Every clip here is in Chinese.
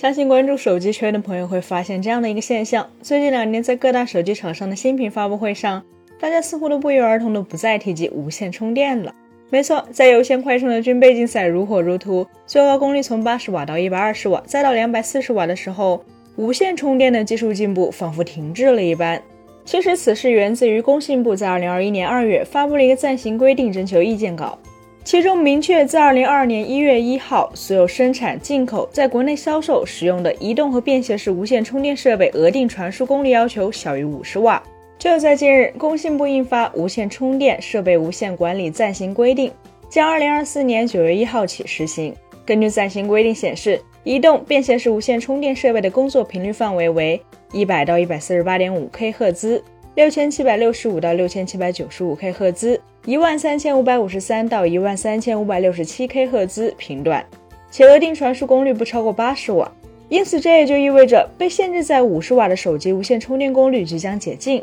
相信关注手机圈的朋友会发现这样的一个现象：最近两年，在各大手机厂商的新品发布会上，大家似乎都不约而同的不再提及无线充电了。没错，在有线快充的军备竞赛如火如荼，最高功率从八十瓦到一百二十瓦，再到两百四十瓦的时候，无线充电的技术进步仿佛停滞了一般。其实，此事源自于工信部在二零二一年二月发布了一个暂行规定征求意见稿。其中明确，自二零二二年一月一号，所有生产、进口、在国内销售使用的移动和便携式无线充电设备额定传输功率要求小于五十瓦。就在近日，工信部印发《无线充电设备无线管理暂行规定》，将二零二四年九月一号起实行。根据暂行规定显示，移动、便携式无线充电设备的工作频率范围为一百到一百四十八点五 K 赫兹。六千七百六十五到六千七百九十五 K 赫兹，一万三千五百五十三到一万三千五百六十七 K 赫兹频段，且额定传输功率不超过八十瓦。因此，这也就意味着被限制在五十瓦的手机无线充电功率即将解禁。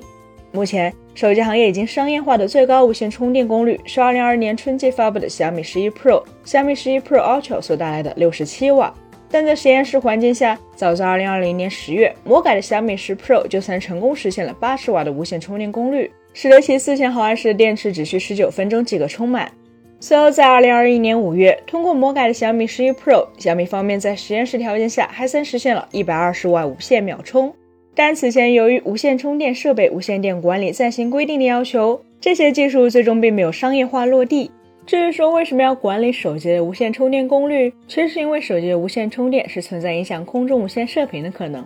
目前，手机行业已经商业化的最高无线充电功率是二零二二年春季发布的小米十一 Pro、小米十一 Pro Ultra 所带来的六十七瓦。但在实验室环境下，早在2020年10月，魔改的小米十 Pro 就曾成功实现了80瓦的无线充电功率，使得其4000毫安时的电池只需19分钟即可充满。随后在2021年5月，通过魔改的小米十一 Pro，小米方面在实验室条件下还曾实现了120瓦无线秒充。但此前由于无线充电设备无线电管理暂行规定的要求，这些技术最终并没有商业化落地。至于说为什么要管理手机的无线充电功率，其实是因为手机的无线充电是存在影响空中无线射频的可能。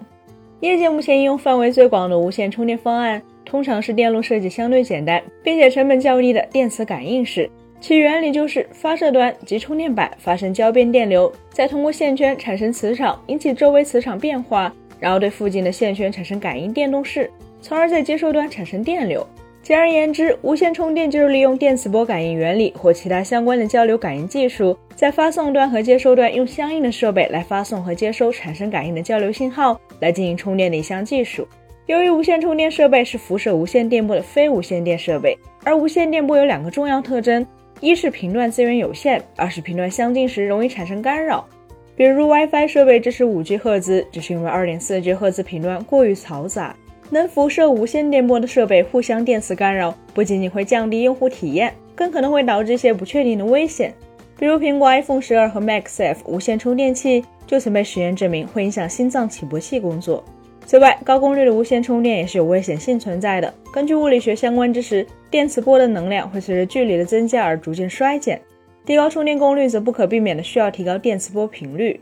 业界目前应用范围最广的无线充电方案，通常是电路设计相对简单，并且成本较低的电磁感应式。其原理就是发射端及充电板发生交变电流，再通过线圈产生磁场，引起周围磁场变化，然后对附近的线圈产生感应电动势，从而在接收端产生电流。简而言之，无线充电就是利用电磁波感应原理或其他相关的交流感应技术，在发送端和接收端用相应的设备来发送和接收产生感应的交流信号，来进行充电的一项技术。由于无线充电设备是辐射无线电波的非无线电设备，而无线电波有两个重要特征：一是频段资源有限，二是频段相近时容易产生干扰。比如 WiFi 设备支持 5G 赫兹，只是因为 2.4G 赫兹频段过于嘈杂。能辐射无线电波的设备互相电磁干扰，不仅仅会降低用户体验，更可能会导致一些不确定的危险。比如苹果 iPhone 十二和 Max F 无线充电器就曾被实验证明会影响心脏起搏器工作。此外，高功率的无线充电也是有危险性存在的。根据物理学相关知识，电磁波的能量会随着距离的增加而逐渐衰减。提高充电功率则不可避免的需要提高电磁波频率，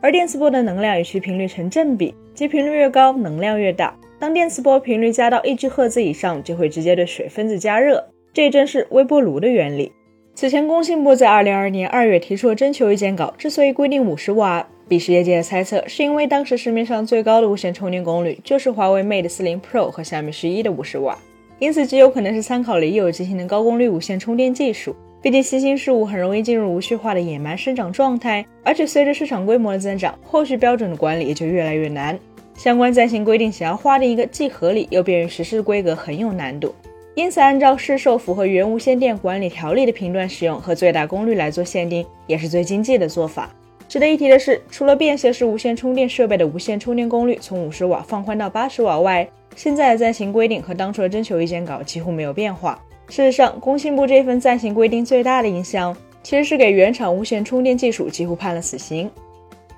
而电磁波的能量与其频率成正比，即频率越高，能量越大。当电磁波频率加到一 G 赫兹以上，就会直接对水分子加热，这正是微波炉的原理。此前，工信部在二零二二年二月提出了征求意见稿，之所以规定五十瓦，彼时业界的猜测是因为当时市面上最高的无线充电功率就是华为 Mate 四零 Pro 和小米十一的五十瓦，因此极有可能是参考了已有进行的高功率无线充电技术。毕竟新兴事物很容易进入无序化的野蛮生长状态，而且随着市场规模的增长，后续标准的管理也就越来越难。相关暂行规定想要划定一个既合理又便于实施的规格很有难度，因此按照市售符合原无线电管理条例的频段使用和最大功率来做限定，也是最经济的做法。值得一提的是，除了便携式无线充电设备的无线充电功率从五十瓦放宽到八十瓦外，现在的暂行规定和当初的征求意见稿几乎没有变化。事实上，工信部这份暂行规定最大的影响，其实是给原厂无线充电技术几乎判了死刑。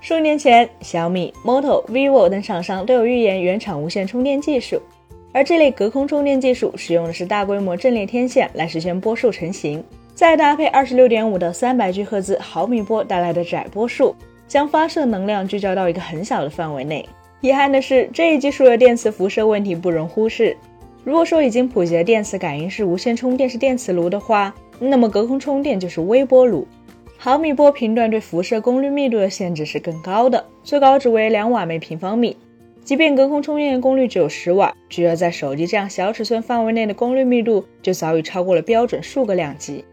数年前，小米、Moto、vivo 等厂商都有预言原厂无线充电技术，而这类隔空充电技术使用的是大规模阵列天线来实现波束成型，再搭配二十六点五到三百 G 赫兹毫米波带来的窄波束，将发射能量聚焦到一个很小的范围内。遗憾的是，这一技术的电磁辐射问题不容忽视。如果说已经普及的电磁感应式无线充电是电磁炉的话，那么隔空充电就是微波炉。毫米波频段对辐射功率密度的限制是更高的，最高值为两瓦每平方米。即便隔空充电功率只有十瓦，只要在手机这样小尺寸范围内的功率密度，就早已超过了标准数个量级。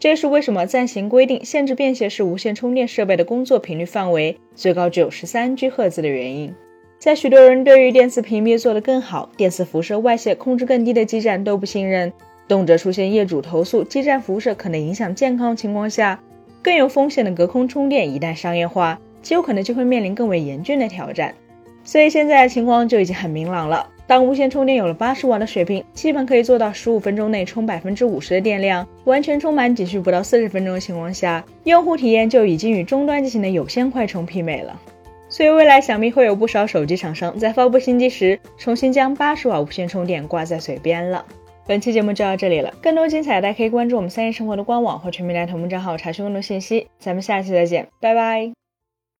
这也是为什么暂行规定限制便携式无线充电设备的工作频率范围最高只有十三 G 赫兹的原因。在许多人对于电磁屏蔽做得更好、电磁辐射外泄控制更低的基站都不信任，动辄出现业主投诉基站辐射可能影响健康情况下，更有风险的隔空充电一旦商业化，极有可能就会面临更为严峻的挑战。所以现在的情况就已经很明朗了。当无线充电有了八十瓦的水平，基本可以做到十五分钟内充百分之五十的电量，完全充满仅需不到四十分钟的情况下，用户体验就已经与终端机型的有线快充媲美了。所以未来想必会有不少手机厂商在发布新机时，重新将八十瓦无线充电挂在嘴边了。本期节目就到这里了，更多精彩大家可以关注我们三叶生活的官网或全民来同步账号查询更多信息。咱们下期再见，拜拜。